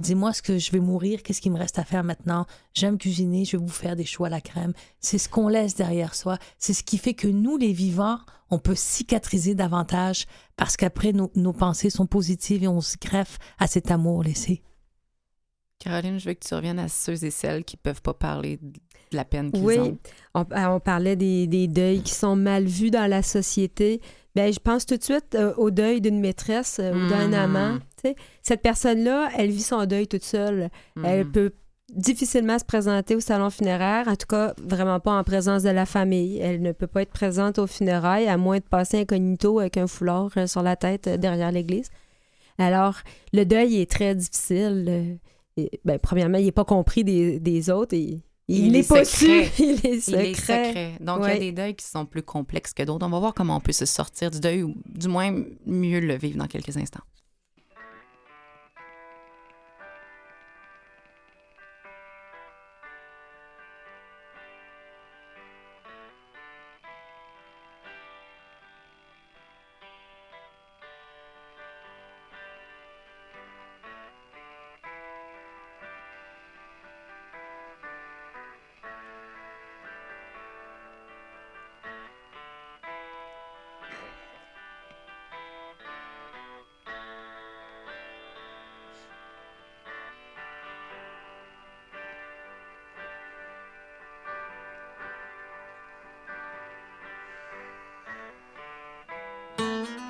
S3: Il dit, moi, ce que je vais mourir, qu'est-ce qu'il me reste à faire maintenant? J'aime cuisiner, je vais vous faire des choix à la crème. C'est ce qu'on laisse derrière soi. C'est ce qui fait que nous, les vivants, on peut cicatriser davantage parce qu'après, nos, nos pensées sont positives et on se greffe à cet amour laissé.
S1: Caroline, je veux que tu reviennes à ceux et celles qui peuvent pas parler de la peine qu'ils
S5: Oui,
S1: ont.
S5: on, euh, on parlait des, des deuils qui sont mal vus dans la société. Ben, je pense tout de suite euh, au deuil d'une maîtresse euh, ou d'un
S1: Mhm.
S5: amant. Cette personne-là, elle vit son deuil toute seule. Elle
S1: Mhm.
S5: peut difficilement se présenter au salon funéraire, en tout cas vraiment pas en présence de la famille. Elle ne peut pas être présente aux funérailles, à moins de passer incognito avec un foulard euh, sur la tête derrière l'église. Alors, le deuil est très difficile. et, ben, premièrement, il n'est pas compris des, des autres. Et, il
S1: Il est
S5: pas su.
S1: secret.
S5: Il est
S1: Il
S5: secret.
S1: est secret. Donc, il y a des deuils qui sont plus complexes que d'autres. On va voir comment on peut se sortir du deuil ou du moins mieux le vivre dans quelques instants.
S8: Música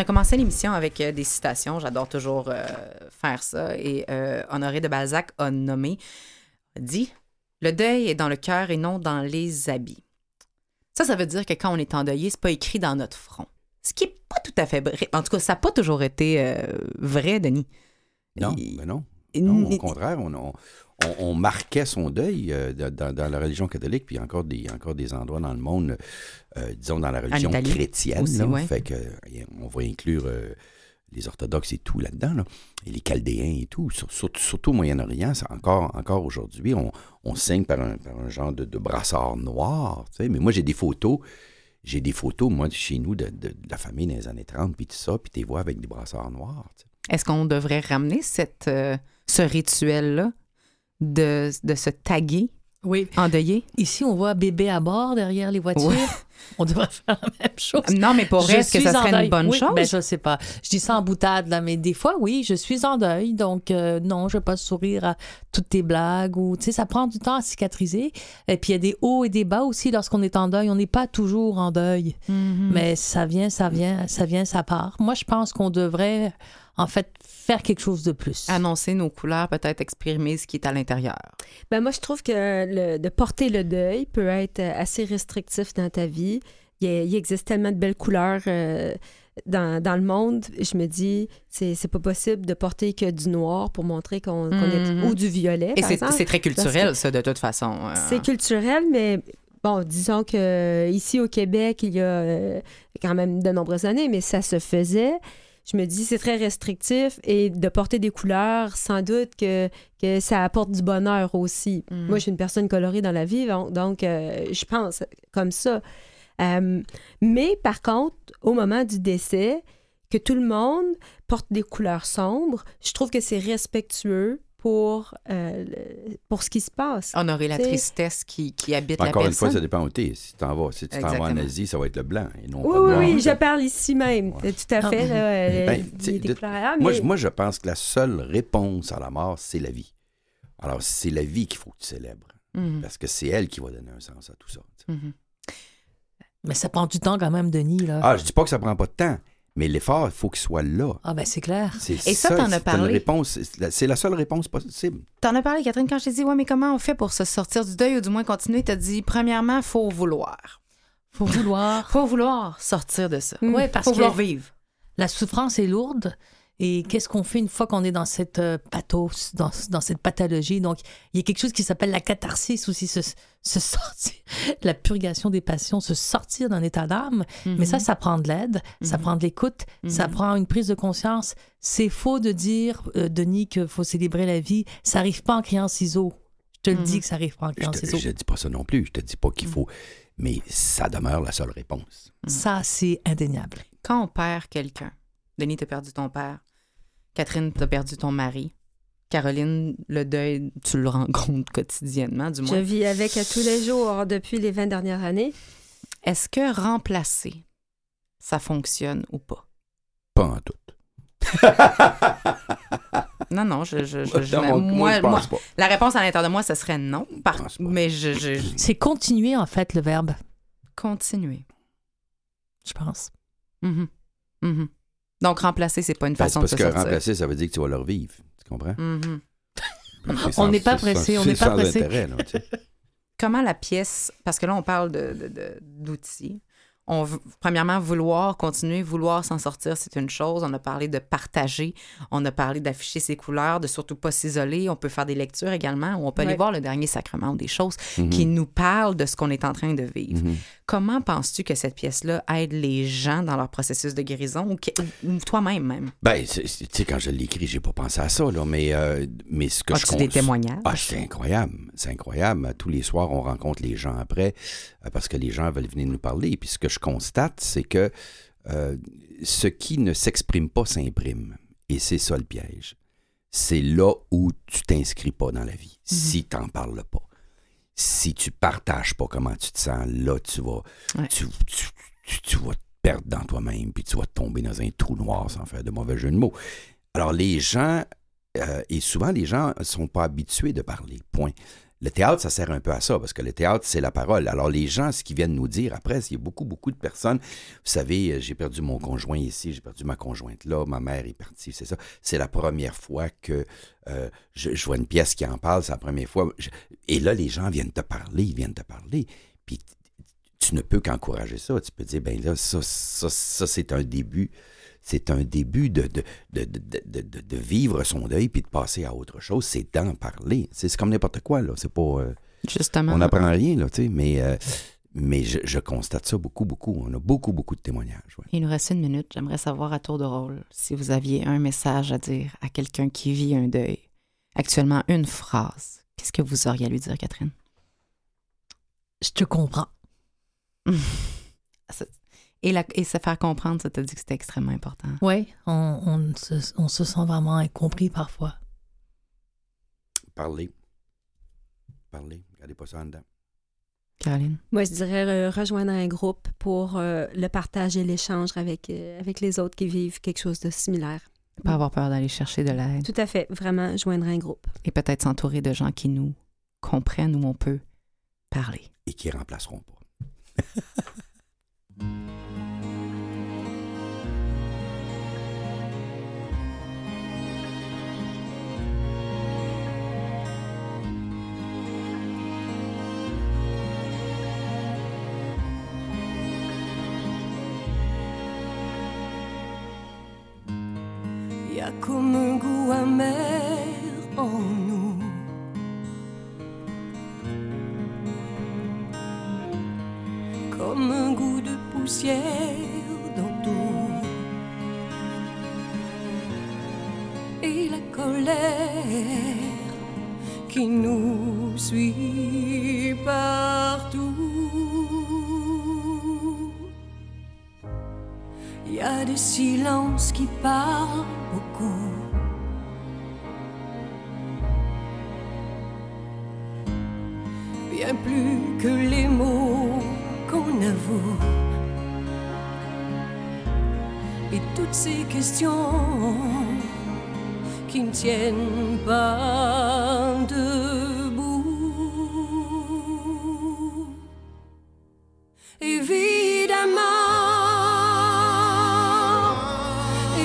S8: a
S1: commencé l'émission avec euh, des citations. J'adore toujours euh, faire ça. Et euh, Honoré de Balzac a nommé, dit Le deuil est dans le cœur et non dans les habits. Ça, ça veut dire que quand on est endeuillé, c'est pas écrit dans notre front. Ce qui est pas tout à fait vrai. En tout cas, ça n'a pas toujours été vrai, Denis.
S4: Non,
S1: Il-
S4: ben non. Non, au contraire, on, on- on- on marquait son deuil euh, dans, la religion catholique, puis il y a encore des, encore des endroits dans le monde, euh, disons dans la religion chrétienne,
S1: aussi,
S4: là,
S1: ouais.
S4: fait que, on va inclure euh, les orthodoxes et tout là-dedans, là, et les chaldéens et tout, sur- sur- surtout au Moyen-Orient, encore, encore aujourd'hui, on, on signe par un, par un genre de, de brassard noir, tu sais, mais moi j'ai des photos, j'ai des photos, moi, de chez nous, de, de- de la famille dans les années 30, puis tout ça, puis tu les vois avec des brassards noirs.
S1: Est-ce qu'on devrait ramener cette, euh, ce rituel-là? De, de se taguer
S3: Oui.
S1: endeuillé?
S3: Ici, on voit bébé à bord derrière les voitures.
S1: Ouais.
S3: On devrait faire la même chose.
S1: Non, mais pour est-ce que ça serait
S3: deuil.
S1: une bonne
S3: Oui,
S1: chose?
S3: Ben, je sais pas. Je dis ça en boutade, là, mais des fois, oui, je suis en deuil. Donc, euh, non, je vais pas sourire à toutes tes blagues. ou Tu sais, ça prend du temps à cicatriser. Et puis, il y a des hauts et des bas aussi lorsqu'on est en deuil. On n'est pas toujours en deuil.
S1: Mhm.
S3: Mais ça vient, ça vient, ça vient, ça part. Moi, je pense qu'on devrait, en fait, faire quelque chose de plus.
S1: Annoncer nos couleurs, peut-être exprimer ce qui est à l'intérieur.
S5: Ben moi, je trouve que le- de porter le deuil peut être assez restrictif dans ta vie. Il, y a- il existe tellement de belles couleurs euh, dans, dans le monde. Je me dis, c'est c'est pas possible de porter que du noir pour montrer qu'on est...
S1: Mhm.
S5: Ou du violet,
S1: Et c'est très culturel, ça, de toute façon. euh.
S5: C'est culturel, mais bon, disons que euh, ici au Québec, il y a euh, quand même de nombreuses années, mais ça se faisait. Je me dis, c'est très restrictif et de porter des couleurs, sans doute que, que ça apporte du bonheur aussi.
S1: Mm.
S5: Moi, je suis une personne colorée dans la vie, donc, donc, euh, je pense comme ça. Euh, mais par contre, au moment du décès, que tout le monde porte des couleurs sombres, je trouve que c'est respectueux pour, euh, pour ce qui se passe.
S1: Honorer la tristesse qui, qui habite
S4: Encore
S1: la
S4: une fois, ça dépend où t'es. Si tu t'en vas, si tu t'en vas en. Asie, ça va être le blanc et non
S5: Oui,
S4: pas le
S5: oui,
S4: noir.
S5: oui, je parle ici même.
S4: Ouais.
S5: Tout à fait.
S3: Ah.
S5: là, euh,
S4: Ben, tu de- Moi, moi, je pense que la seule réponse à la mort, c'est la vie. Alors, c'est la vie qu'il faut que tu célèbres.
S1: Mhm,
S4: Parce que c'est elle qui va donner un sens à tout ça. tu
S1: mhm.
S3: Mais ça prend du temps quand même, Denis. Là.
S4: Ah, je dis pas que ça prend pas de temps, mais l'effort, il faut qu'il soit là.
S3: Ah, ben c'est clair.
S4: C'est
S1: Et ça, t'en as parlé?
S4: réponse- c'est la- seule réponse possible.
S1: T'en as parlé, Catherine, quand je t'ai dit, ouais, mais comment on fait pour se sortir du deuil ou du moins continuer? T'as dit, premièrement, faut vouloir.
S3: Faut vouloir.
S1: Faut vouloir sortir de ça.
S5: Mm.
S3: Ouais, parce
S1: faut
S3: que
S1: vouloir vivre.
S3: la souffrance est lourde. Et qu'est-ce qu'on fait une fois qu'on est dans cette euh, pathos, dans, dans cette pathologie? Donc, il y a quelque chose qui s'appelle la catharsis aussi, se, se sortir, la purgation des passions, se sortir d'un état d'âme. Mais ça, ça prend de l'aide, ça
S1: Mhm.
S3: prend de l'écoute, ça
S1: Mhm.
S3: prend une prise de conscience. C'est faux de dire, euh, Denis, qu'il faut célébrer la vie. Ça n'arrive pas en criant ciseaux. Je te le
S1: Mhm.
S3: dis que ça n'arrive pas en
S4: Je
S3: criant
S4: te,
S3: ciseaux.
S4: je dis pas ça non plus. Je te dis pas qu'il faut. Mais ça demeure la seule réponse.
S3: Ça, c'est indéniable.
S1: Quand on perd quelqu'un, Denis, t'as perdu ton père. Catherine, t'as perdu ton mari. Caroline, le deuil, tu le rencontres quotidiennement, du
S5: Je
S1: moins.
S5: vis avec à tous les jours depuis les 20 dernières années.
S1: Est-ce que remplacer, ça fonctionne ou pas?
S4: Pas en tout.
S1: Non, non, je, je, je- je-
S4: mon- moi, je
S1: moi-
S4: pense pas.
S1: la réponse à l'intérieur de moi, ce serait non. Par-
S4: Je
S1: mais je, je-
S3: C'est continuer, en fait, le verbe.
S1: Continuer.
S3: je pense.
S1: Mhm. Mhm. Donc, remplacer, c'est pas une
S4: Ben,
S1: façon
S4: c'est
S1: de
S4: parce
S1: se
S4: que
S1: sortir.
S4: remplacer, ça veut dire que tu vas leur vivre. Tu comprends?
S1: Mhm.
S3: On n'est pas pressé, on n'est pas pressé.
S1: Comment la pièce, parce que là, on parle de- de- de- d'outils. On, premièrement, vouloir continuer, vouloir s'en sortir, c'est une chose. On a parlé de partager, on a parlé d'afficher ses couleurs, de surtout pas s'isoler. On peut faire des lectures également, ou on peut aller voir le dernier sacrement ou des choses
S4: Mhm.
S1: qui nous parlent de ce qu'on est en train de vivre.
S4: Mhm.
S1: Comment penses-tu que cette pièce-là aide les gens dans leur processus de guérison ou, toi-même même?
S4: Ben, tu sais, quand je l'ai écrit, j'ai pas pensé à ça, là, mais, euh, mais ce que je
S1: As-tu des témoignages?
S4: Ah, c'est incroyable. C'est incroyable. Tous les soirs, on rencontre les gens après euh, parce que les gens veulent venir nous parler. Puis ce que je constate, c'est que euh, ce qui ne s'exprime pas s'imprime. Et c'est ça le piège. C'est là où tu t'inscris pas dans la vie. Si tu n'en parles pas. Si tu partages pas comment tu te sens, là, tu vas,
S1: Ouais.
S4: tu, tu- tu- tu vas te perdre dans toi-même, puis tu vas tomber dans un trou noir sans faire de mauvais jeu de mots. Alors, les gens, euh, et souvent, les gens ne sont pas habitués de parler, point. Le théâtre, ça sert un peu à ça, parce que le théâtre, c'est la parole. Alors, les gens, ce qu'ils viennent nous dire après, il y a beaucoup, beaucoup de personnes. Vous savez, euh, j'ai perdu mon conjoint ici, j'ai perdu ma conjointe là, ma mère est partie, c'est ça. C'est la première fois que euh, je, vois une pièce qui en parle, c'est la première fois. Et là, les gens viennent te parler, ils viennent te parler. Puis tu ne peux qu'encourager ça. Tu peux dire, ben là, ça, ça, ça c'est un début. C'est un début de, de, de, de, de- de- de vivre son deuil puis de passer à autre chose. C'est d'en parler. C'est c'est comme n'importe quoi, là. C'est pas. euh,
S1: Justement.
S4: on n'apprend rien, là, tu sais, mais, euh, mais je, je constate ça beaucoup, beaucoup. On a beaucoup, beaucoup de témoignages. ouais.
S1: Il nous reste une minute. J'aimerais savoir à tour de rôle si vous aviez un message à dire à quelqu'un qui vit un deuil. Actuellement, une phrase. Qu'est-ce que vous auriez à lui dire, Catherine?
S3: Je te comprends.
S1: Et, la- et se faire comprendre, ça t'a dit que c'était extrêmement important.
S3: Oui, on, on se, on se sent vraiment incompris parfois.
S4: Parler. Parler. Regardez pas ça en dedans.
S1: Caroline?
S5: Moi, je dirais euh, rejoindre un groupe pour euh, le partage et l'échange avec, euh, avec les autres qui vivent quelque chose de similaire.
S1: Pas avoir peur d'aller chercher de l'aide.
S5: Tout à fait, vraiment, joindre un groupe.
S1: Et peut-être s'entourer de gens qui nous comprennent où on peut parler.
S4: Et qui remplaceront pas.
S9: ne tiennent pas debout. Évidemment,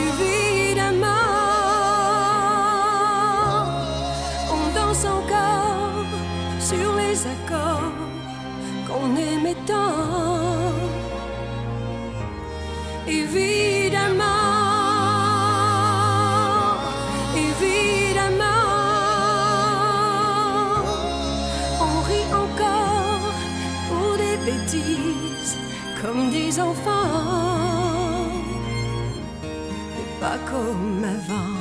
S9: évidemment, on danse encore sur les accords qu'on aimait tant. Évidemment, des enfants, mais pas comme avant.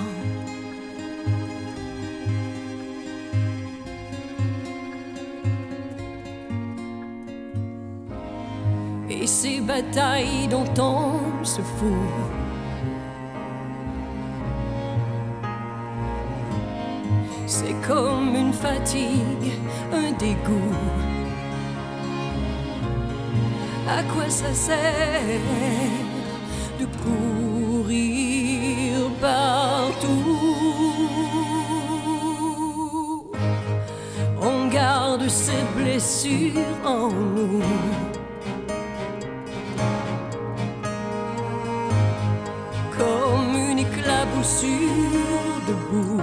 S9: Et ces batailles dont on se fout. C'est comme une fatigue, un dégoût à quoi ça sert de courir partout? On garde ses blessures en nous. Comme une éclaboussure debout,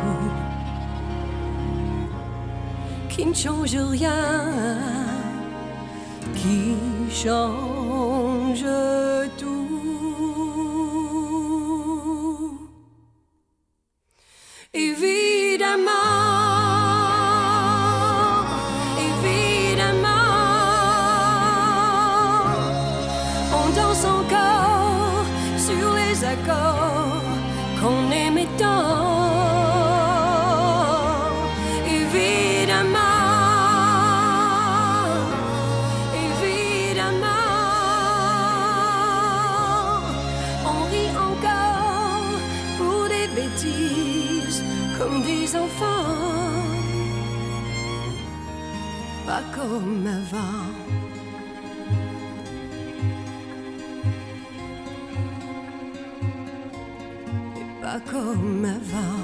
S9: qui ne change rien, qui change tout. Pas comme avant. Et pas comme avant.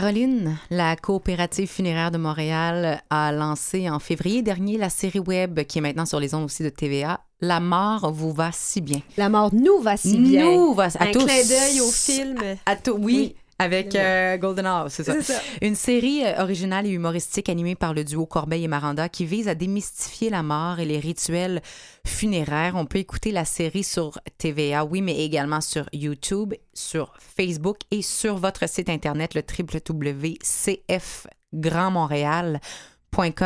S1: Caroline, la coopérative funéraire de Montréal a lancé en février dernier la série web qui est maintenant sur les ondes aussi de TVA. La mort vous va si bien.
S5: La mort nous va si bien.
S1: Nous va à
S5: Un
S1: tous.
S5: clin d'œil au film.
S1: À. Oui. Avec euh, Golden Hour, c'est ça. Une série euh, originale et humoristique animée par le duo Corbeil et Maranda qui vise à démystifier la mort et les rituels funéraires. On peut écouter la série sur TVA, oui, mais également sur YouTube, sur Facebook et sur votre site internet, le www.cfgrandmontréal.com.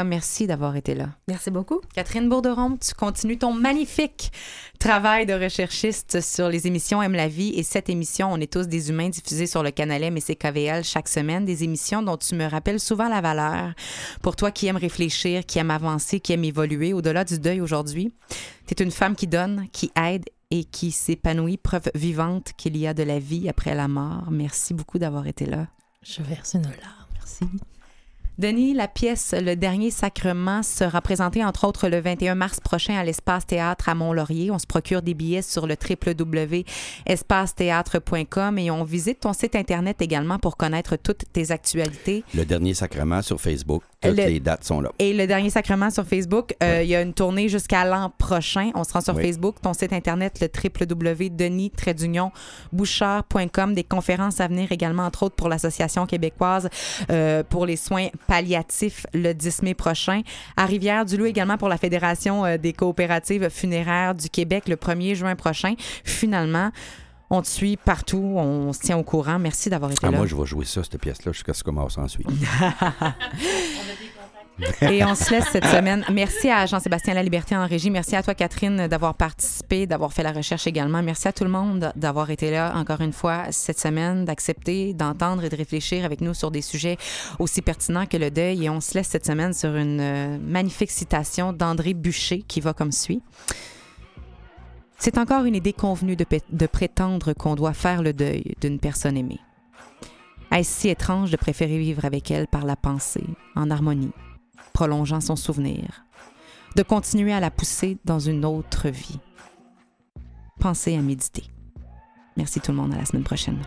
S1: Merci d'avoir été là.
S5: Merci beaucoup.
S1: Catherine Bourderon, tu continues ton magnifique travail de recherchiste sur les émissions Aime la vie et cette émission, On est tous des humains, diffusée sur le canal M et CKVL chaque semaine, des émissions dont tu me rappelles souvent la valeur. Pour toi qui aime réfléchir, qui aime avancer, qui aime évoluer au-delà du deuil aujourd'hui, tu es une femme qui donne, qui aide et qui s'épanouit, preuve vivante qu'il y a de la vie après la mort. Merci beaucoup d'avoir été là.
S3: Je verse une larme. Merci.
S1: Denis, la pièce Le Dernier Sacrement sera présentée entre autres le 21 mars prochain à l'Espace Théâtre à Mont-Laurier. On se procure des billets sur le www.espacethéâtre.com et on visite ton site Internet également pour connaître toutes tes actualités.
S4: Le dernier sacrement sur Facebook. Toutes
S1: Le-
S4: les dates sont là.
S1: Et le dernier sacrement sur Facebook, euh, il y a une tournée jusqu'à l'an prochain. On se rend sur. Facebook, ton site internet, le www.denis-bouchard.com. Des conférences à venir également, entre autres pour l'Association québécoise euh, pour les soins palliatifs le 10 mai prochain. À Rivière-du-Loup également pour la Fédération euh, des coopératives funéraires du Québec le 1er juin prochain. Finalement, on te suit partout, on se tient au courant. Merci d'avoir été
S4: Ah,
S1: là.
S4: moi, je vais jouer ça, cette pièce-là, jusqu'à ce que commence ensuite.
S1: Et on se laisse cette semaine. Merci à Jean-Sébastien Laliberté en régie. Merci à toi, Catherine, d'avoir participé, d'avoir fait la recherche également. Merci à tout le monde d'avoir été là encore une fois cette semaine, d'accepter, d'entendre et de réfléchir avec nous sur des sujets aussi pertinents que le deuil. Et on se laisse cette semaine sur une euh, magnifique citation d'André Bûcher qui va comme suit. C'est encore une idée convenue de, de prétendre qu'on doit faire le deuil d'une personne aimée. Est-ce si étrange de préférer vivre avec elle par la pensée, en harmonie, prolongeant son souvenir, de continuer à la pousser dans une autre vie. Pensez à méditer. Merci tout le monde, à la semaine prochaine.